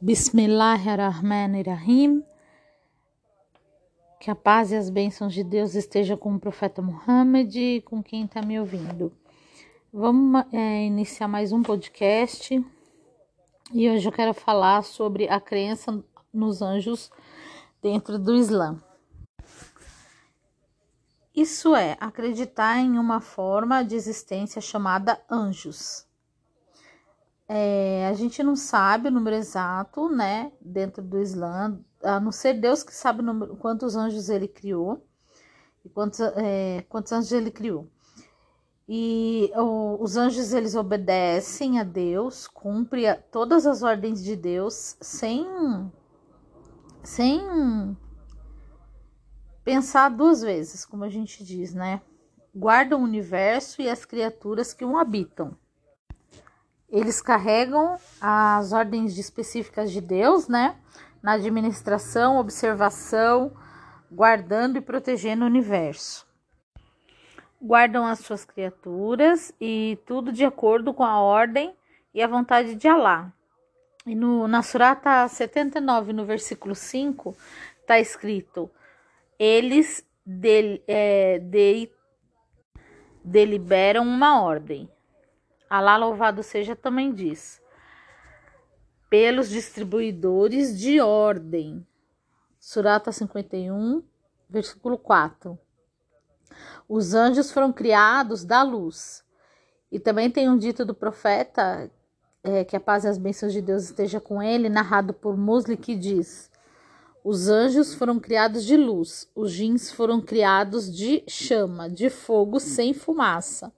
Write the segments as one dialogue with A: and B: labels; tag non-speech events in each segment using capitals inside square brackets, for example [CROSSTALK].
A: Bismillahirrahmanirrahim. Que a paz e as bênçãos de Deus estejam com o profeta Muhammad e com quem está me ouvindo. Vamos é, iniciar mais um podcast e hoje eu quero falar sobre a crença nos anjos dentro do Islã. Isso é acreditar em uma forma de existência chamada anjos. É, a gente não sabe o número exato, né, dentro do Islã, a não ser Deus que sabe número, quantos anjos ele criou e quantos, é, quantos anjos ele criou. E o, os anjos eles obedecem a Deus, cumprem todas as ordens de Deus sem sem pensar duas vezes, como a gente diz, né? Guardam o universo e as criaturas que o habitam. Eles carregam as ordens específicas de Deus, né? Na administração, observação, guardando e protegendo o universo. Guardam as suas criaturas e tudo de acordo com a ordem e a vontade de Alá. E no, na Surata 79, no versículo 5, está escrito: Eles é, de, deliberam uma ordem Alá louvado seja também diz: pelos distribuidores de ordem. Surata 51, versículo 4. Os anjos foram criados da luz. E também tem um dito do profeta, é, que a paz e as bênçãos de Deus esteja com ele, narrado por Musli, que diz: Os anjos foram criados de luz, os jins foram criados de chama, de fogo sem fumaça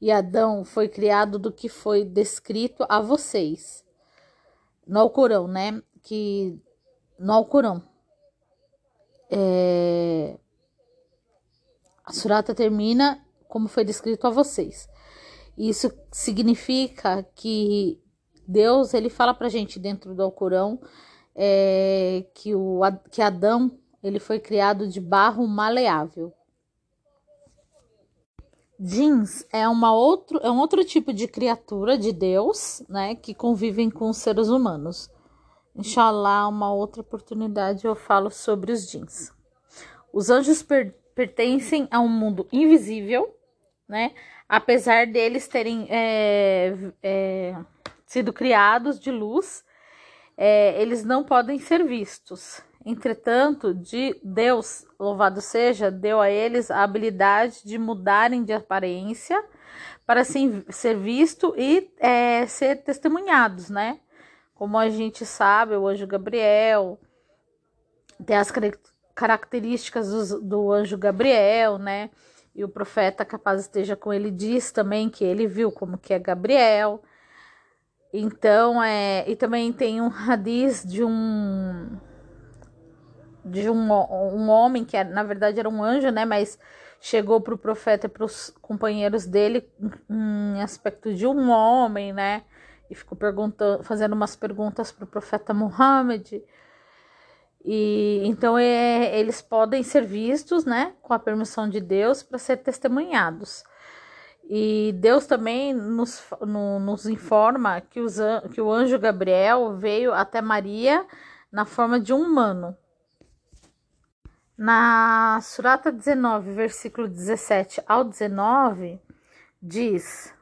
A: e Adão foi criado do que foi descrito a vocês. No Alcorão, né? Que no Alcorão. É, a surata termina como foi descrito a vocês. Isso significa que Deus ele fala pra gente dentro do Alcorão é, que, o, que Adão ele foi criado de barro maleável. Jeans é, uma outro, é um outro tipo de criatura de Deus, né, que convivem com os seres humanos. Inshallah, uma outra oportunidade eu falo sobre os jeans. Os anjos per pertencem a um mundo invisível, né, apesar deles terem é, é, sido criados de luz, é, eles não podem ser vistos. Entretanto, de Deus, louvado seja, deu a eles a habilidade de mudarem de aparência para ser visto e é, ser testemunhados, né? Como a gente sabe, o anjo Gabriel tem as características do, do anjo Gabriel, né? E o profeta capaz esteja com ele diz também que ele viu como que é Gabriel. Então, é, e também tem um radiz de um de um, um homem que era, na verdade era um anjo, né? Mas chegou para o profeta e para os companheiros dele em aspecto de um homem, né? E ficou perguntando, fazendo umas perguntas para o profeta Muhammad. E então é, eles podem ser vistos, né, com a permissão de Deus, para ser testemunhados. E Deus também nos, no, nos informa que, os, que o anjo Gabriel veio até Maria na forma de um humano. Na Surata 19, versículo 17 ao 19, diz: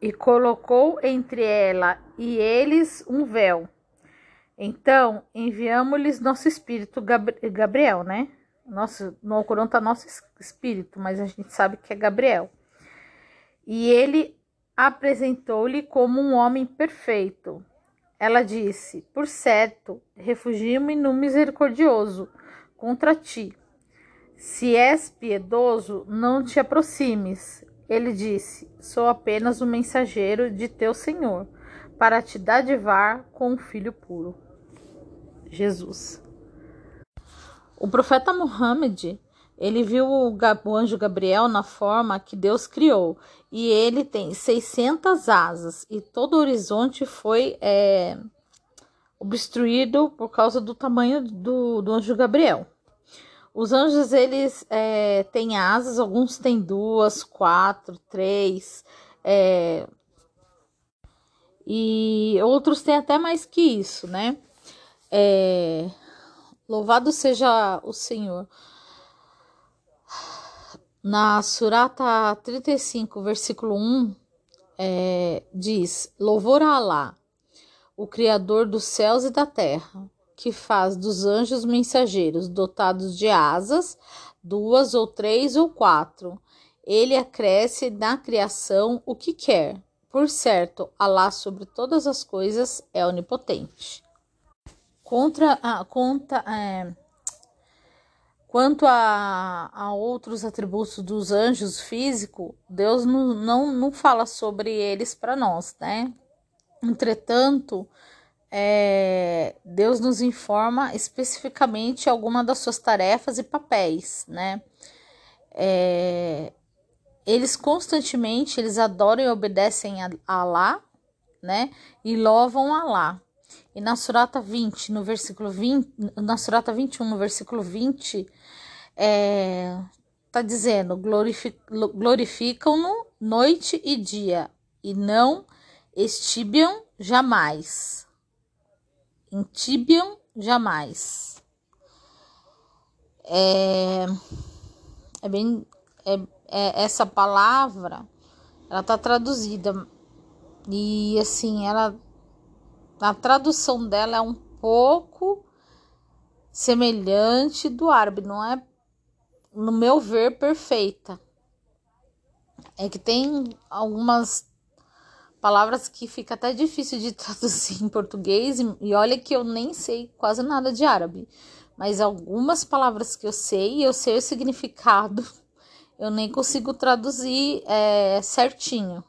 A: E colocou entre ela e eles um véu. Então enviamos-lhes nosso espírito Gabriel, né? Nosso, no Alcorão está nosso espírito, mas a gente sabe que é Gabriel. E ele apresentou-lhe como um homem perfeito. Ela disse: Por certo, refugio-me no misericordioso contra ti. Se és piedoso, não te aproximes. Ele disse: Sou apenas o mensageiro de teu Senhor, para te dadivar com um filho puro. Jesus. O profeta Muhammad, ele viu o, anjo Gabriel na forma que Deus criou, e ele tem 600 asas, e todo o horizonte foi é, obstruído por causa do tamanho do, do anjo Gabriel. Os anjos, eles é, têm asas, alguns têm duas, quatro, três. É, E outros têm até mais que isso, né? É, louvado seja o Senhor. Na Surata 35, versículo 1, é, diz: Louvor a Alá, o Criador dos céus e da terra, que faz dos anjos mensageiros dotados de asas, duas ou três ou quatro. Ele acresce na criação o que quer. Por certo, Alá sobre todas as coisas é onipotente. Contra, a conta, é, Quanto a, a outros atributos dos anjos físicos, Deus não, não, não fala sobre eles para nós, né? Entretanto, é, Deus nos informa especificamente alguma das suas tarefas e papéis, né? É, eles constantemente eles adoram e obedecem a Alá, né? E louvam Alá. E na Surata 20, no versículo 20, na Surata 21, no versículo 20, é, tá dizendo: glorificam-no noite e dia, e não estibiam jamais. Intibiam jamais. É, é bem. É, é, essa palavra ela tá traduzida e assim ela a tradução dela é um pouco semelhante do árabe, não é, no meu ver, perfeita. É que tem algumas palavras que fica até difícil de [LAUGHS] traduzir em português, e olha que eu nem sei quase nada de árabe, mas algumas palavras que eu sei, eu sei o significado, [LAUGHS] eu nem consigo traduzir é, certinho.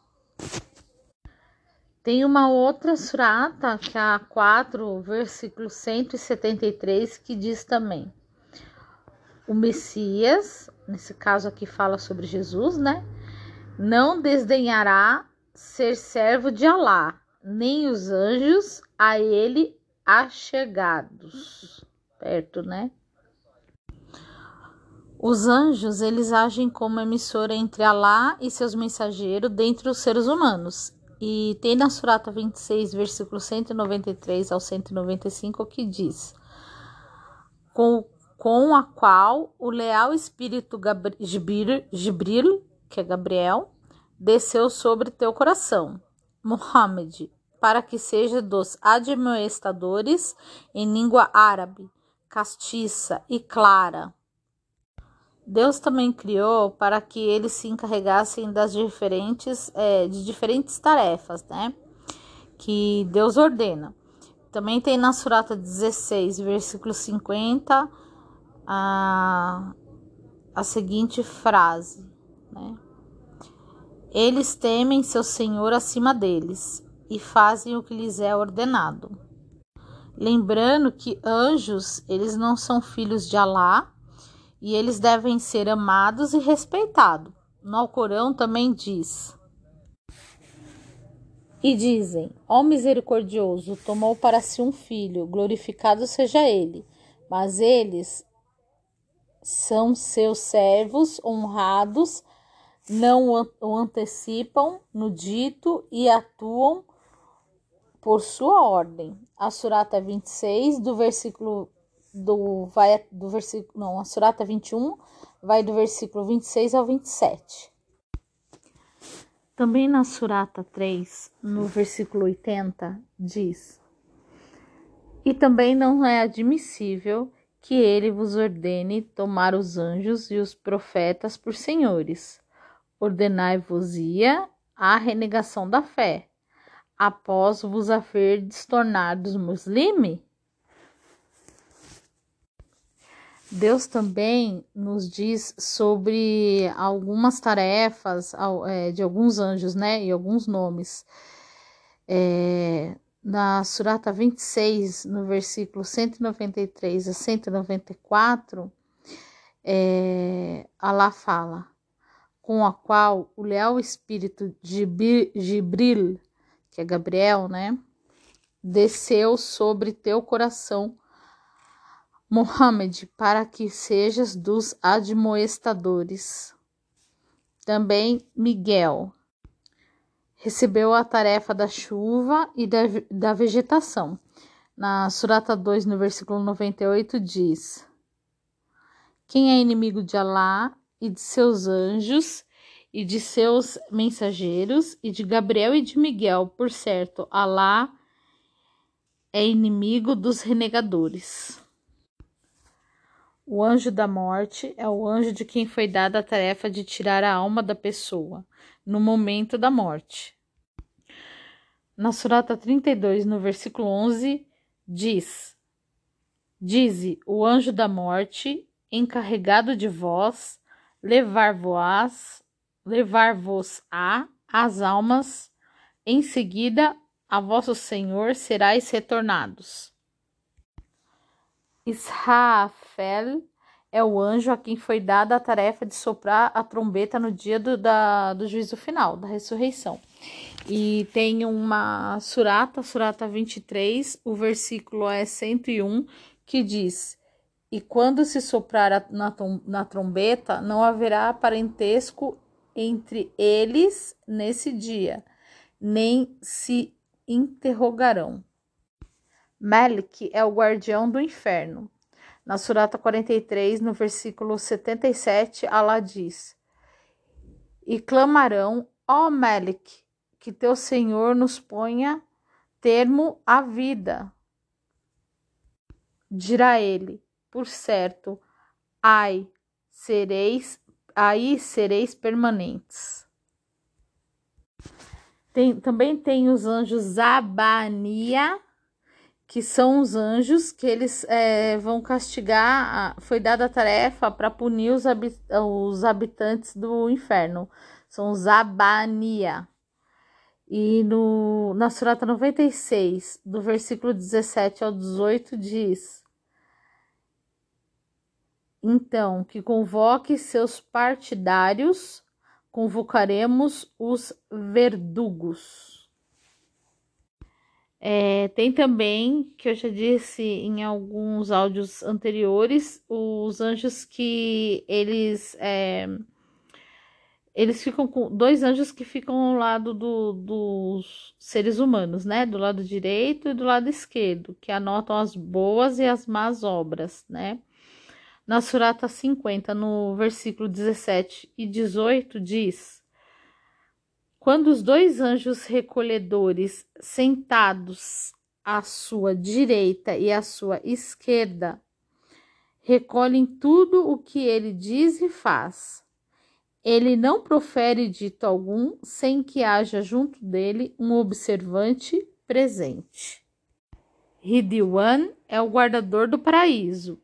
A: Tem uma outra surata, que é a 4, versículo 173, que diz também: O Messias, nesse caso aqui fala sobre Jesus, né? Não desdenhará ser servo de Alá, nem os anjos a ele achegados. Perto, né? Os anjos, eles agem como emissora entre Alá e seus mensageiros dentre os seres humanos e tem na Surata 26, versículo 193 ao 195, que diz: Com, com a qual o leal espírito Gibril, que é Gabriel, desceu sobre teu coração, Muhammad, para que seja dos admoestadores em língua árabe, castiça e clara, Deus também criou para que eles se encarregassem das diferentes, é, de diferentes tarefas, né? Que Deus ordena. Também tem na Surata 16, versículo 50, a, a seguinte frase, né? Eles temem seu Senhor acima deles e fazem o que lhes é ordenado. Lembrando que anjos, eles não são filhos de Alá, e eles devem ser amados e respeitados. No Alcorão também diz: E dizem: Ó misericordioso, tomou para si um filho, glorificado seja ele. Mas eles são seus servos honrados, não o antecipam no dito e atuam por sua ordem. A Surata 26, do versículo do vai do versículo, não, a Surata 21 vai do versículo 26 ao 27. Também na Surata 3, no versículo 80, diz: E também não é admissível que ele vos ordene tomar os anjos e os profetas por senhores. Ordenai-vos-ia a renegação da fé, após vos haverdes tornados muslime? Deus também nos diz sobre algumas tarefas é, de alguns anjos, né? E alguns nomes. É, na Surata 26, no versículo 193 a 194, é, Allah fala: com a qual o leal espírito de Gibril, que é Gabriel, né? Desceu sobre teu coração Mohammed, para que sejas dos admoestadores. Também Miguel, recebeu a tarefa da chuva e da, da vegetação. Na Surata 2, no versículo 98, diz: Quem é inimigo de Alá e de seus anjos e de seus mensageiros e de Gabriel e de Miguel, por certo, Alá é inimigo dos renegadores. O anjo da morte é o anjo de quem foi dada a tarefa de tirar a alma da pessoa no momento da morte. Na Surata 32, no versículo 11, diz: Dize o anjo da morte, encarregado de vós, levar-vos levar-vos-á as almas, em seguida a vosso Senhor serais retornados. Israfel é o anjo a quem foi dada a tarefa de soprar a trombeta no dia do, da, do juízo final, da ressurreição. E tem uma surata, surata 23, o versículo é 101, que diz: E quando se soprar na, na trombeta, não haverá parentesco entre eles nesse dia, nem se interrogarão. Melik é o guardião do inferno. Na Surata 43, no versículo 77, Allah diz: E clamarão, ó Melik, que teu Senhor nos ponha termo à vida. Dirá ele: Por certo, ai, sereis, aí sereis permanentes. Tem, também tem os anjos Abania que são os anjos que eles é, vão castigar. Foi dada a tarefa para punir os, os, habitantes do inferno. São os Abania. E no, na Surata 96, do versículo 17 ao 18, diz: Então, que convoque seus partidários, convocaremos os verdugos. É, tem também, que eu já disse em alguns áudios anteriores, os anjos que eles. É, eles ficam com dois anjos que ficam ao lado do, dos seres humanos, né? Do lado direito e do lado esquerdo, que anotam as boas e as más obras, né? Na Surata 50, no versículo 17 e 18, diz quando os dois anjos recolhedores, sentados à sua direita e à sua esquerda, recolhem tudo o que ele diz e faz. Ele não profere dito algum sem que haja junto dele um observante presente. Ridiwan é o guardador do paraíso.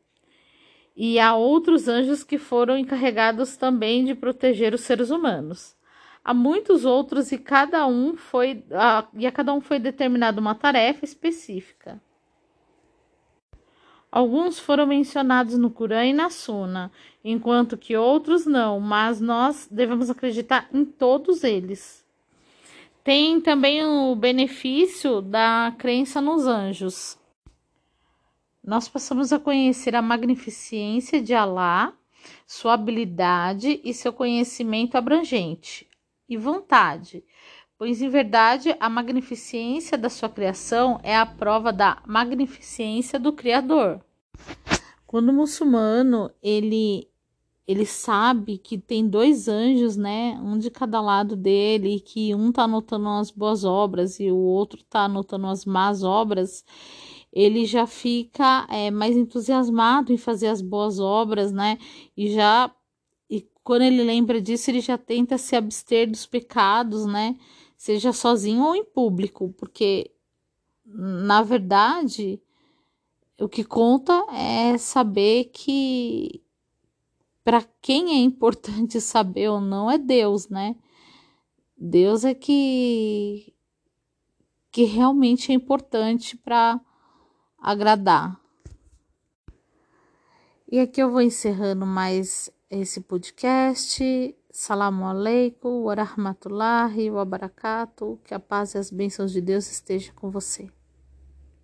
A: E há outros anjos que foram encarregados também de proteger os seres humanos a muitos outros e cada um foi a, e a cada um foi determinada uma tarefa específica. Alguns foram mencionados no Corão e na Suna, enquanto que outros não, mas nós devemos acreditar em todos eles. Tem também o benefício da crença nos anjos. Nós passamos a conhecer a magnificência de Alá, sua habilidade e seu conhecimento abrangente, e vontade, pois em verdade a magnificência da sua criação é a prova da magnificência do Criador. Quando o muçulmano ele ele sabe que tem dois anjos, né, um de cada lado dele, que um tá anotando as boas obras e o outro tá anotando as más obras, ele já fica é, mais entusiasmado em fazer as boas obras, né, e já quando ele lembra disso, ele já tenta se abster dos pecados, né? Seja sozinho ou em público, porque na verdade o que conta é saber que para quem é importante [LAUGHS] saber ou não é Deus, né? Deus é que que realmente é importante para agradar. E aqui eu vou encerrando mais esse podcast. Salamu alaikum, wa rahmatullahi wa barakatuh. Que a paz e as bênçãos de Deus estejam com você.